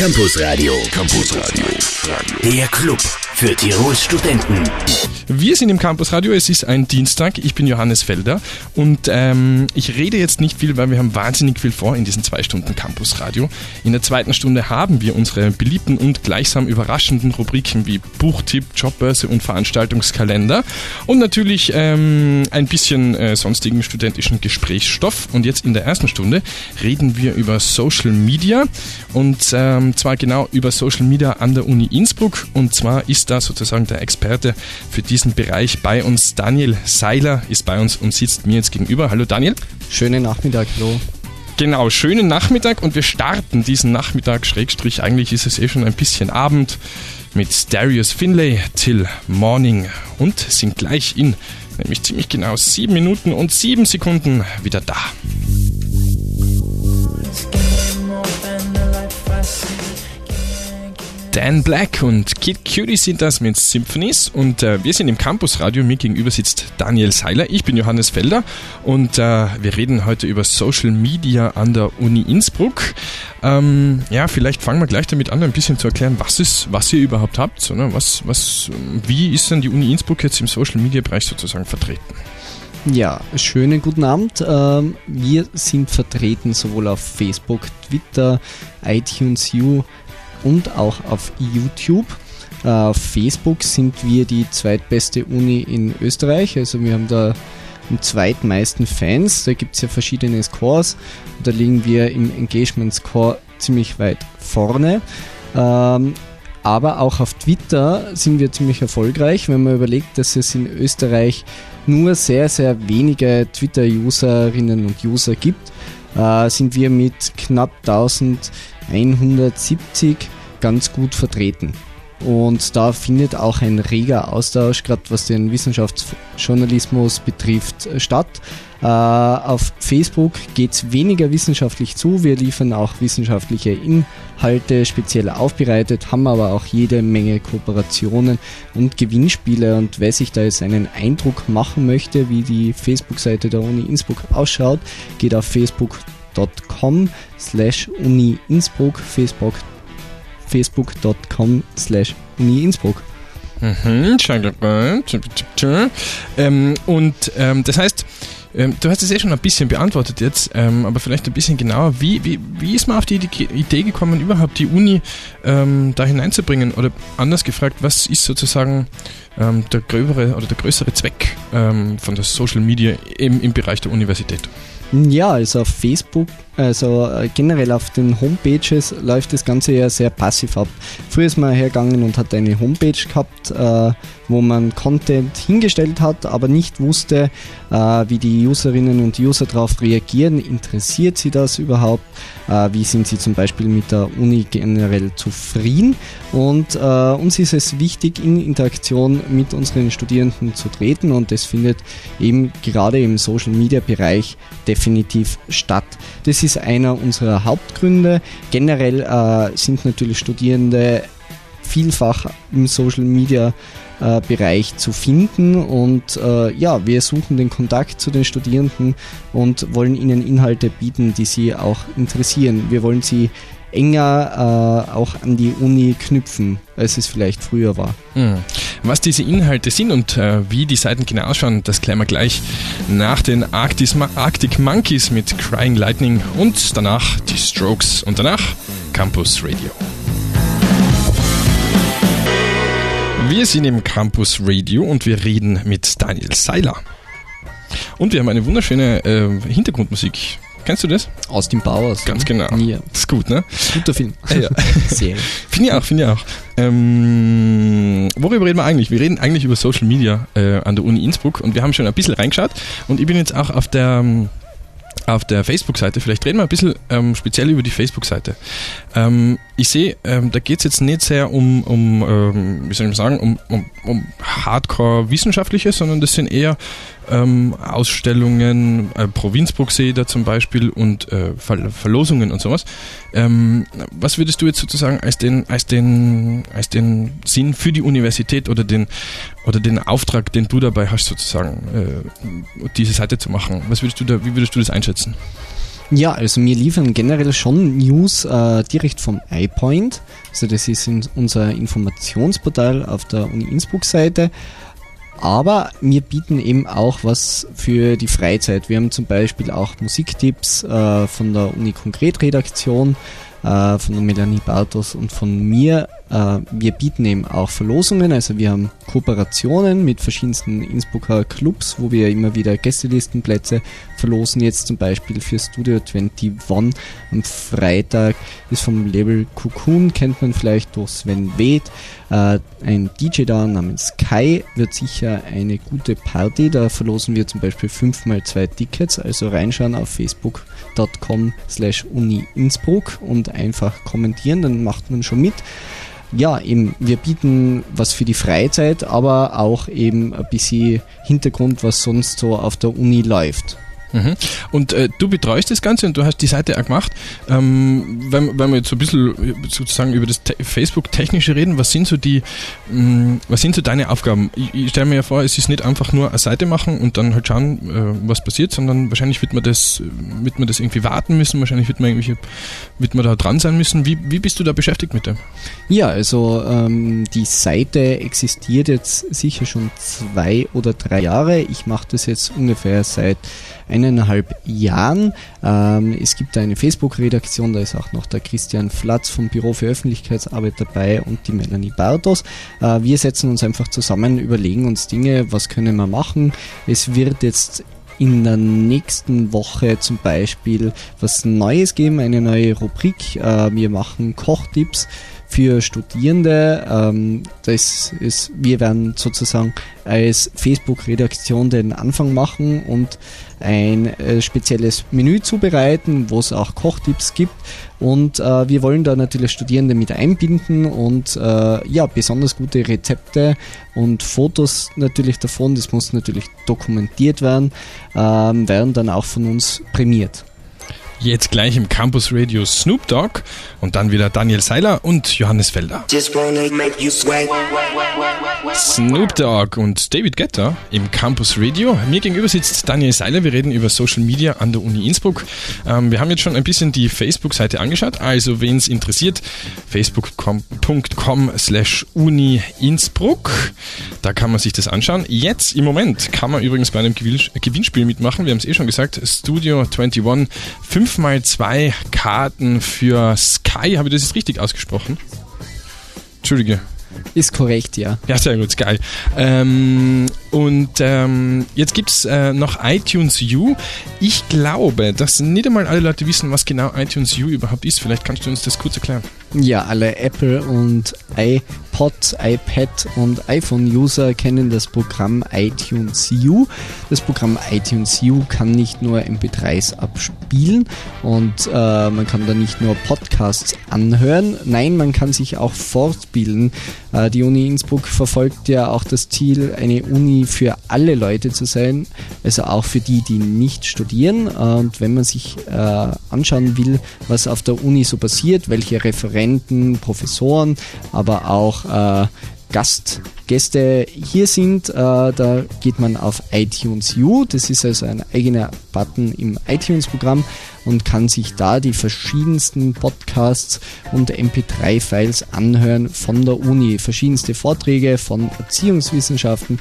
Campus Radio. Campus Radio. Der Club für Tirols Studenten. Wir sind im Campus Radio, es ist ein Dienstag, ich bin Johannes Felder und ähm, ich rede jetzt nicht viel, weil wir haben wahnsinnig viel vor in diesen zwei Stunden Campus Radio. In der zweiten Stunde haben wir unsere beliebten und gleichsam überraschenden Rubriken wie Buchtipp, Jobbörse und Veranstaltungskalender und natürlich ähm, ein bisschen äh, sonstigen studentischen Gesprächsstoff. Und jetzt in der ersten Stunde reden wir über Social Media und ähm, zwar genau über Social Media an der Uni Innsbruck und zwar ist da sozusagen der Experte für diese diesem Bereich bei uns. Daniel Seiler ist bei uns und sitzt mir jetzt gegenüber. Hallo Daniel. Schönen Nachmittag, hallo. Genau, schönen Nachmittag und wir starten diesen Nachmittag, Schrägstrich, eigentlich ist es eh schon ein bisschen Abend, mit Darius Finlay till Morning und sind gleich in nämlich ziemlich genau sieben Minuten und sieben Sekunden wieder da. Dan Black und Kid Cutie sind das mit Symphonies und äh, wir sind im Campusradio. Mir gegenüber sitzt Daniel Seiler, ich bin Johannes Felder und äh, wir reden heute über Social Media an der Uni Innsbruck. Ähm, ja, vielleicht fangen wir gleich damit an, ein bisschen zu erklären, was ist, was ihr überhaupt habt. Oder? Was, was, wie ist denn die Uni Innsbruck jetzt im Social Media Bereich sozusagen vertreten? Ja, schönen guten Abend. Ähm, wir sind vertreten sowohl auf Facebook, Twitter, iTunes U, und auch auf YouTube. Auf Facebook sind wir die zweitbeste Uni in Österreich. Also wir haben da am zweitmeisten Fans. Da gibt es ja verschiedene Scores. Da liegen wir im Engagement Score ziemlich weit vorne. Ähm, aber auch auf Twitter sind wir ziemlich erfolgreich, wenn man überlegt, dass es in Österreich nur sehr, sehr wenige Twitter-Userinnen und User gibt, äh, sind wir mit knapp 1000 170 ganz gut vertreten. Und da findet auch ein reger Austausch, gerade was den Wissenschaftsjournalismus betrifft, statt. Äh, auf Facebook geht es weniger wissenschaftlich zu. Wir liefern auch wissenschaftliche Inhalte speziell aufbereitet, haben aber auch jede Menge Kooperationen und Gewinnspiele. Und wer sich da jetzt einen Eindruck machen möchte, wie die Facebook-Seite der Uni Innsbruck ausschaut, geht auf facebook.com facebook.com slash Uni Innsbruck, Facebook, facebook.com slash Uni Innsbruck. Mhm, ähm, und ähm, das heißt, ähm, du hast es eh schon ein bisschen beantwortet jetzt, ähm, aber vielleicht ein bisschen genauer. Wie, wie, wie ist man auf die Idee gekommen, überhaupt die Uni ähm, da hineinzubringen? Oder anders gefragt, was ist sozusagen ähm, der gröbere oder der größere Zweck ähm, von der Social Media im, im Bereich der Universität? Ja, also auf Facebook, also äh, generell auf den Homepages läuft das Ganze ja sehr passiv ab. Früher ist man hergegangen und hat eine Homepage gehabt, äh, wo man Content hingestellt hat, aber nicht wusste, äh, wie die Userinnen und User darauf reagieren. Interessiert sie das überhaupt? Wie sind sie zum Beispiel mit der Uni generell zufrieden? Und uns ist es wichtig, in Interaktion mit unseren Studierenden zu treten und das findet eben gerade im Social Media Bereich definitiv definitiv statt. Das ist einer unserer Hauptgründe. Generell äh, sind natürlich Studierende vielfach im Social Media äh, Bereich zu finden und äh, ja, wir suchen den Kontakt zu den Studierenden und wollen ihnen Inhalte bieten, die sie auch interessieren. Wir wollen sie enger äh, auch an die Uni knüpfen, als es vielleicht früher war. Mhm. Was diese Inhalte sind und äh, wie die Seiten genau ausschauen, das klären wir gleich nach den Arctis Arctic Monkeys mit Crying Lightning und danach die Strokes und danach Campus Radio. Wir sind im Campus Radio und wir reden mit Daniel Seiler. Und wir haben eine wunderschöne äh, Hintergrundmusik Kennst du das? Austin Powers. Ganz genau. Ja. Das ist gut, ne? Guter Film. Ja, ja. Serie. Finde ich auch, finde ich auch. Ähm, worüber reden wir eigentlich? Wir reden eigentlich über Social Media äh, an der Uni Innsbruck und wir haben schon ein bisschen reingeschaut und ich bin jetzt auch auf der auf der Facebook-Seite. Vielleicht reden wir ein bisschen ähm, speziell über die Facebook-Seite. Ähm, ich sehe, ähm, da geht es jetzt nicht sehr um, um ähm, wie soll ich sagen, um, um, um Hardcore-Wissenschaftliches, sondern das sind eher ähm, Ausstellungen, äh, Provinzburg sehe da zum Beispiel und äh, Ver Verlosungen und sowas. Ähm, was würdest du jetzt sozusagen als den, als den, als den Sinn für die Universität oder den, oder den Auftrag, den du dabei hast, sozusagen, äh, diese Seite zu machen? Was würdest du da, wie würdest du das einschätzen? Ja, also wir liefern generell schon News äh, direkt vom iPoint. Also das ist unser Informationsportal auf der Uni Innsbruck-Seite. Aber wir bieten eben auch was für die Freizeit. Wir haben zum Beispiel auch Musiktipps äh, von der Uni Konkret Redaktion, äh, von der Melanie Bartos und von mir äh, wir bieten eben auch Verlosungen, also wir haben Kooperationen mit verschiedensten Innsbrucker Clubs, wo wir immer wieder Gästelistenplätze verlosen. Jetzt zum Beispiel für Studio 21 am Freitag ist vom Label Cocoon, kennt man vielleicht durch Sven Weth. Äh, ein DJ da namens Kai wird sicher eine gute Party. Da verlosen wir zum Beispiel fünfmal zwei Tickets, also reinschauen auf facebook.com slash uni Innsbruck und einfach kommentieren, dann macht man schon mit ja, eben, wir bieten was für die Freizeit, aber auch eben ein bisschen Hintergrund, was sonst so auf der Uni läuft. Mhm. Und äh, du betreust das Ganze und du hast die Seite auch gemacht. Ähm, wenn, wenn wir jetzt so ein bisschen sozusagen über das Facebook-Technische reden, was sind so die, mh, mm, was sind so deine Aufgaben? Ich, ich stelle mir ja vor, es ist nicht einfach nur eine Seite machen und dann halt schauen, äh, was passiert, sondern wahrscheinlich wird man das, wird man das irgendwie warten müssen, wahrscheinlich wird man irgendwie, wird man da dran sein müssen. Wie, wie bist du da beschäftigt mit dem? Ja, also ähm, die Seite existiert jetzt sicher schon zwei oder drei Jahre. Ich mache das jetzt ungefähr seit eineinhalb Jahren. Ähm, es gibt eine Facebook-Redaktion, da ist auch noch der Christian Flatz vom Büro für Öffentlichkeitsarbeit dabei und die Melanie Bartos. Äh, wir setzen uns einfach zusammen, überlegen uns Dinge, was können wir machen. Es wird jetzt in der nächsten Woche zum Beispiel was Neues geben, eine neue Rubrik. Äh, wir machen Kochtipps für Studierende. Ähm, das ist, wir werden sozusagen als Facebook-Redaktion den Anfang machen und ein äh, spezielles Menü zubereiten, wo es auch Kochtipps gibt. Und äh, wir wollen da natürlich Studierende mit einbinden und äh, ja, besonders gute Rezepte und Fotos natürlich davon, das muss natürlich dokumentiert werden, ähm, werden dann auch von uns prämiert. Jetzt gleich im Campus Radio Snoop Dogg und dann wieder Daniel Seiler und Johannes Felder. Snoop Dogg und David Getter im Campus Radio. Mir gegenüber sitzt Daniel Seiler. Wir reden über Social Media an der Uni Innsbruck. Ähm, wir haben jetzt schon ein bisschen die Facebook-Seite angeschaut. Also, wen es interessiert, facebook.com slash uni Innsbruck. Da kann man sich das anschauen. Jetzt im Moment kann man übrigens bei einem Gewinnspiel mitmachen. Wir haben es eh schon gesagt. Studio 21 5 5 mal 2 Karten für Sky. Habe ich das jetzt richtig ausgesprochen? Entschuldige. Ist korrekt, ja. Ja, sehr gut, geil. Ähm, und ähm, jetzt gibt es äh, noch iTunes U. Ich glaube, dass nicht einmal alle Leute wissen, was genau iTunes U überhaupt ist. Vielleicht kannst du uns das kurz erklären. Ja, alle Apple und iPod, iPad und iPhone-User kennen das Programm iTunes U. Das Programm iTunes U kann nicht nur MP3s abspielen und äh, man kann da nicht nur Podcasts anhören, nein, man kann sich auch fortbilden. Äh, die Uni Innsbruck verfolgt ja auch das Ziel, eine Uni für alle Leute zu sein, also auch für die, die nicht studieren. Und wenn man sich äh, anschauen will, was auf der Uni so passiert, welche Referenten Professoren, aber auch äh, Gastgäste hier sind, da geht man auf iTunes U. Das ist also ein eigener Button im iTunes-Programm und kann sich da die verschiedensten Podcasts und MP3-Files anhören von der Uni. Verschiedenste Vorträge von Erziehungswissenschaften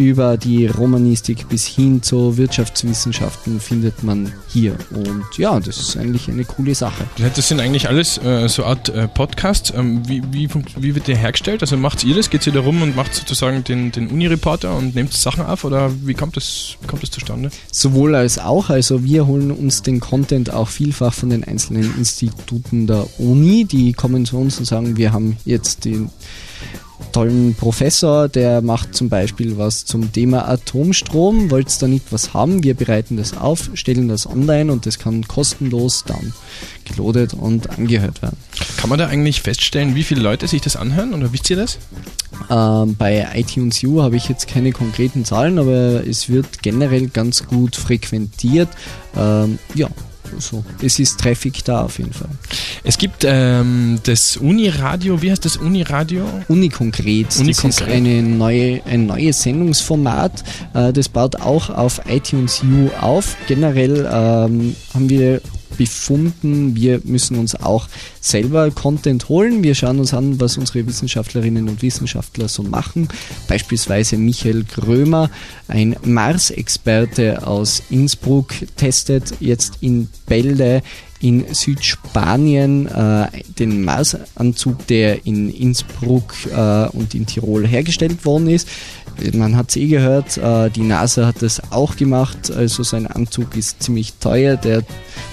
über die Romanistik bis hin zu Wirtschaftswissenschaften findet man hier. Und ja, das ist eigentlich eine coole Sache. Das sind eigentlich alles äh, so Art äh, Podcasts. Ähm, wie, wie, wie, wird der hergestellt? Also macht ihr das? Geht ihr da rum und macht sozusagen den, den Uni-Reporter und nehmt Sachen auf? Oder wie kommt das, wie kommt das zustande? Sowohl als auch. Also wir holen uns den Content auch vielfach von den einzelnen Instituten der Uni. Die kommen zu uns und sagen, wir haben jetzt den tollen Professor, der macht zum Beispiel was zum Thema Atomstrom. Wollt ihr da nicht was haben? Wir bereiten das auf, stellen das online und das kann kostenlos dann geloadet und angehört werden. Kann man da eigentlich feststellen, wie viele Leute sich das anhören oder wisst ihr das? Ähm, bei iTunes U habe ich jetzt keine konkreten Zahlen, aber es wird generell ganz gut frequentiert. Ähm, ja, so, es ist Traffic da auf jeden Fall. Es gibt ähm, das Uniradio, wie heißt das Uniradio? Unikonkret. Uni das ist eine neue, ein neues Sendungsformat. Äh, das baut auch auf iTunes U auf. Generell ähm, haben wir befunden, wir müssen uns auch selber Content holen. Wir schauen uns an, was unsere Wissenschaftlerinnen und Wissenschaftler so machen. Beispielsweise Michael Grömer, ein Mars-Experte aus Innsbruck, testet jetzt in Bälde in Südspanien äh, den Marsanzug, der in Innsbruck äh, und in Tirol hergestellt worden ist. Man hat es eh gehört, äh, die NASA hat das auch gemacht, also sein Anzug ist ziemlich teuer, der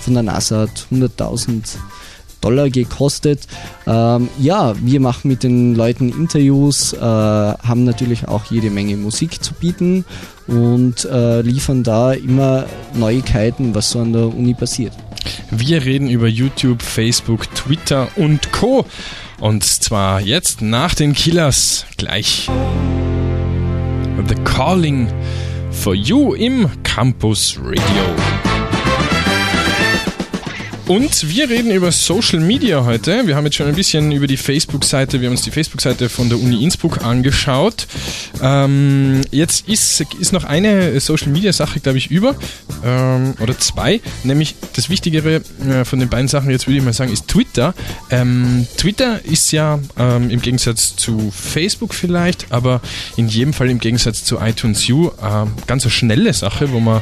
von der NASA hat 100.000 Dollar gekostet. Ähm, ja, wir machen mit den Leuten Interviews, äh, haben natürlich auch jede Menge Musik zu bieten und äh, liefern da immer Neuigkeiten, was so an der Uni passiert. Wir reden über YouTube, Facebook, Twitter und Co. Und zwar jetzt nach den Killers gleich. The Calling for You im Campus Radio. Und wir reden über Social Media heute. Wir haben jetzt schon ein bisschen über die Facebook-Seite, wir haben uns die Facebook-Seite von der Uni Innsbruck angeschaut. Ähm, jetzt ist, ist noch eine Social Media-Sache, glaube ich, über, ähm, oder zwei, nämlich das Wichtigere äh, von den beiden Sachen, jetzt würde ich mal sagen, ist Twitter. Ähm, Twitter ist ja ähm, im Gegensatz zu Facebook vielleicht, aber in jedem Fall im Gegensatz zu iTunes U äh, ganz eine schnelle Sache, wo man,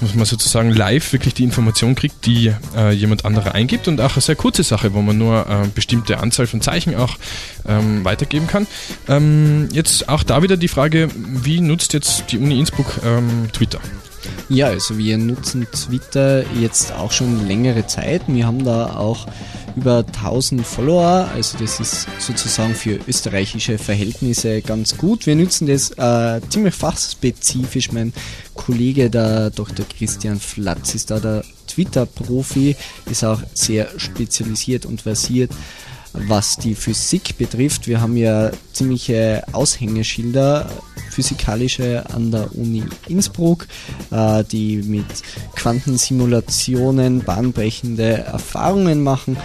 muss man sozusagen live wirklich die Information kriegt, die äh, jemand jemand anderer eingibt und auch eine sehr kurze Sache, wo man nur äh, bestimmte Anzahl von Zeichen auch ähm, weitergeben kann. Ähm, jetzt auch da wieder die Frage, wie nutzt jetzt die Uni Innsbruck ähm, Twitter? Ja, also wir nutzen Twitter jetzt auch schon längere Zeit. Wir haben da auch über 1000 Follower, also das ist sozusagen für österreichische Verhältnisse ganz gut. Wir nutzen das äh, ziemlich fachspezifisch. Mein Kollege, der Dr. Christian Flatz, ist da der Twitter-Profi, ist auch sehr spezialisiert und versiert was die Physik betrifft. Wir haben ja ziemliche Aushängeschilder physikalische an der Uni Innsbruck, äh, die mit Quantensimulationen bahnbrechende Erfahrungen machen.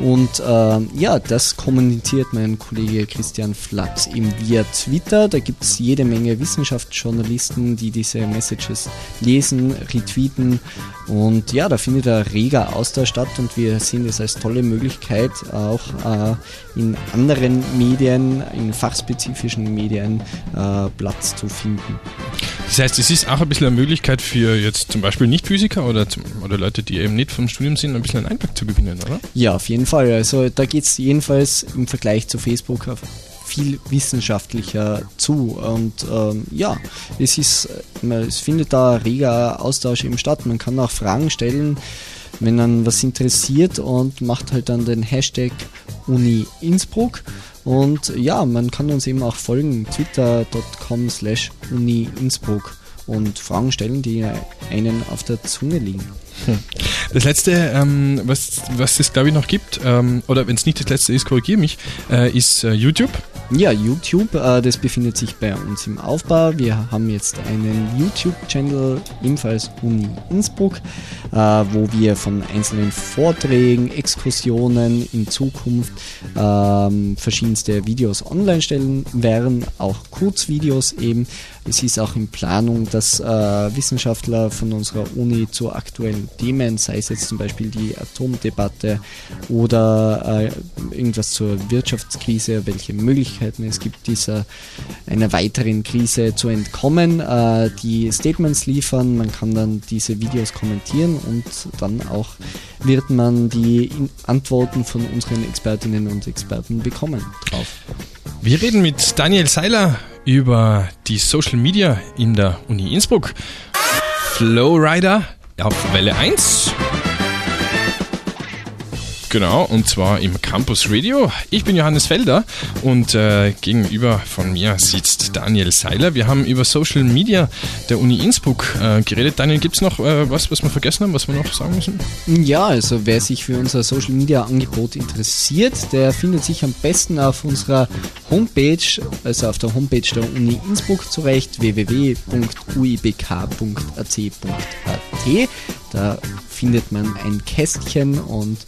Und äh, ja, das kommuniziert mein Kollege Christian Flatz eben via Twitter. Da gibt es jede Menge Wissenschaftsjournalisten, die diese Messages lesen, retweeten. Und ja, da findet ein reger Austausch statt und wir sehen es als tolle Möglichkeit, auch äh, in anderen Medien, in fachspezifischen Medien äh, Platz zu finden. Das heißt, es ist auch ein bisschen eine Möglichkeit für jetzt zum Beispiel Nicht-Physiker oder, oder Leute, die eben nicht vom Studium sind, ein bisschen einen Einblick zu gewinnen, oder? Ja, auf jeden Fall. Also da geht es jedenfalls im Vergleich zu Facebook viel wissenschaftlicher zu. Und ähm, ja, es ist, es findet da reger Austausch eben statt. Man kann auch Fragen stellen, wenn dann was interessiert und macht halt dann den Hashtag Uni Innsbruck. Und ja, man kann uns eben auch folgen, twitter.com slash Uni Innsbruck und Fragen stellen, die einen auf der Zunge liegen. Das letzte, ähm, was, was es glaube ich noch gibt, ähm, oder wenn es nicht das letzte ist, korrigiere mich, äh, ist äh, YouTube. Ja, YouTube, äh, das befindet sich bei uns im Aufbau. Wir haben jetzt einen YouTube-Channel, ebenfalls Uni Innsbruck, äh, wo wir von einzelnen Vorträgen, Exkursionen in Zukunft ähm, verschiedenste Videos online stellen werden, auch Kurzvideos eben. Es ist auch in Planung, dass äh, Wissenschaftler von unserer Uni zu aktuellen Themen, sei es jetzt zum Beispiel die Atomdebatte oder äh, irgendwas zur Wirtschaftskrise, welche Möglichkeiten es gibt, dieser einer weiteren Krise zu entkommen, äh, die Statements liefern. Man kann dann diese Videos kommentieren und dann auch wird man die Antworten von unseren Expertinnen und Experten bekommen drauf. Wir reden mit Daniel Seiler über die Social Media in der Uni Innsbruck. Flowrider auf Welle 1. Genau, und zwar im Campus Radio. Ich bin Johannes Felder und äh, gegenüber von mir sitzt Daniel Seiler. Wir haben über Social Media der Uni Innsbruck äh, geredet. Daniel, gibt es noch äh, was, was wir vergessen haben, was wir noch sagen müssen? Ja, also wer sich für unser Social Media Angebot interessiert, der findet sich am besten auf unserer Homepage, also auf der Homepage der Uni Innsbruck zurecht, www.uibk.ac.at. Da findet man ein Kästchen und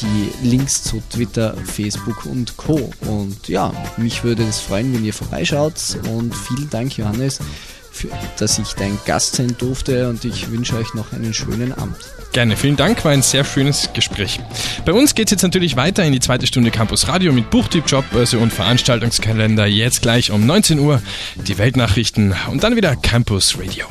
die Links zu Twitter, Facebook und Co. Und ja, mich würde es freuen, wenn ihr vorbeischaut und vielen Dank, Johannes, für, dass ich dein Gast sein durfte und ich wünsche euch noch einen schönen Abend. Gerne, vielen Dank, war ein sehr schönes Gespräch. Bei uns geht es jetzt natürlich weiter in die zweite Stunde Campus Radio mit Buchtipp, Jobbörse und Veranstaltungskalender. Jetzt gleich um 19 Uhr die Weltnachrichten und dann wieder Campus Radio.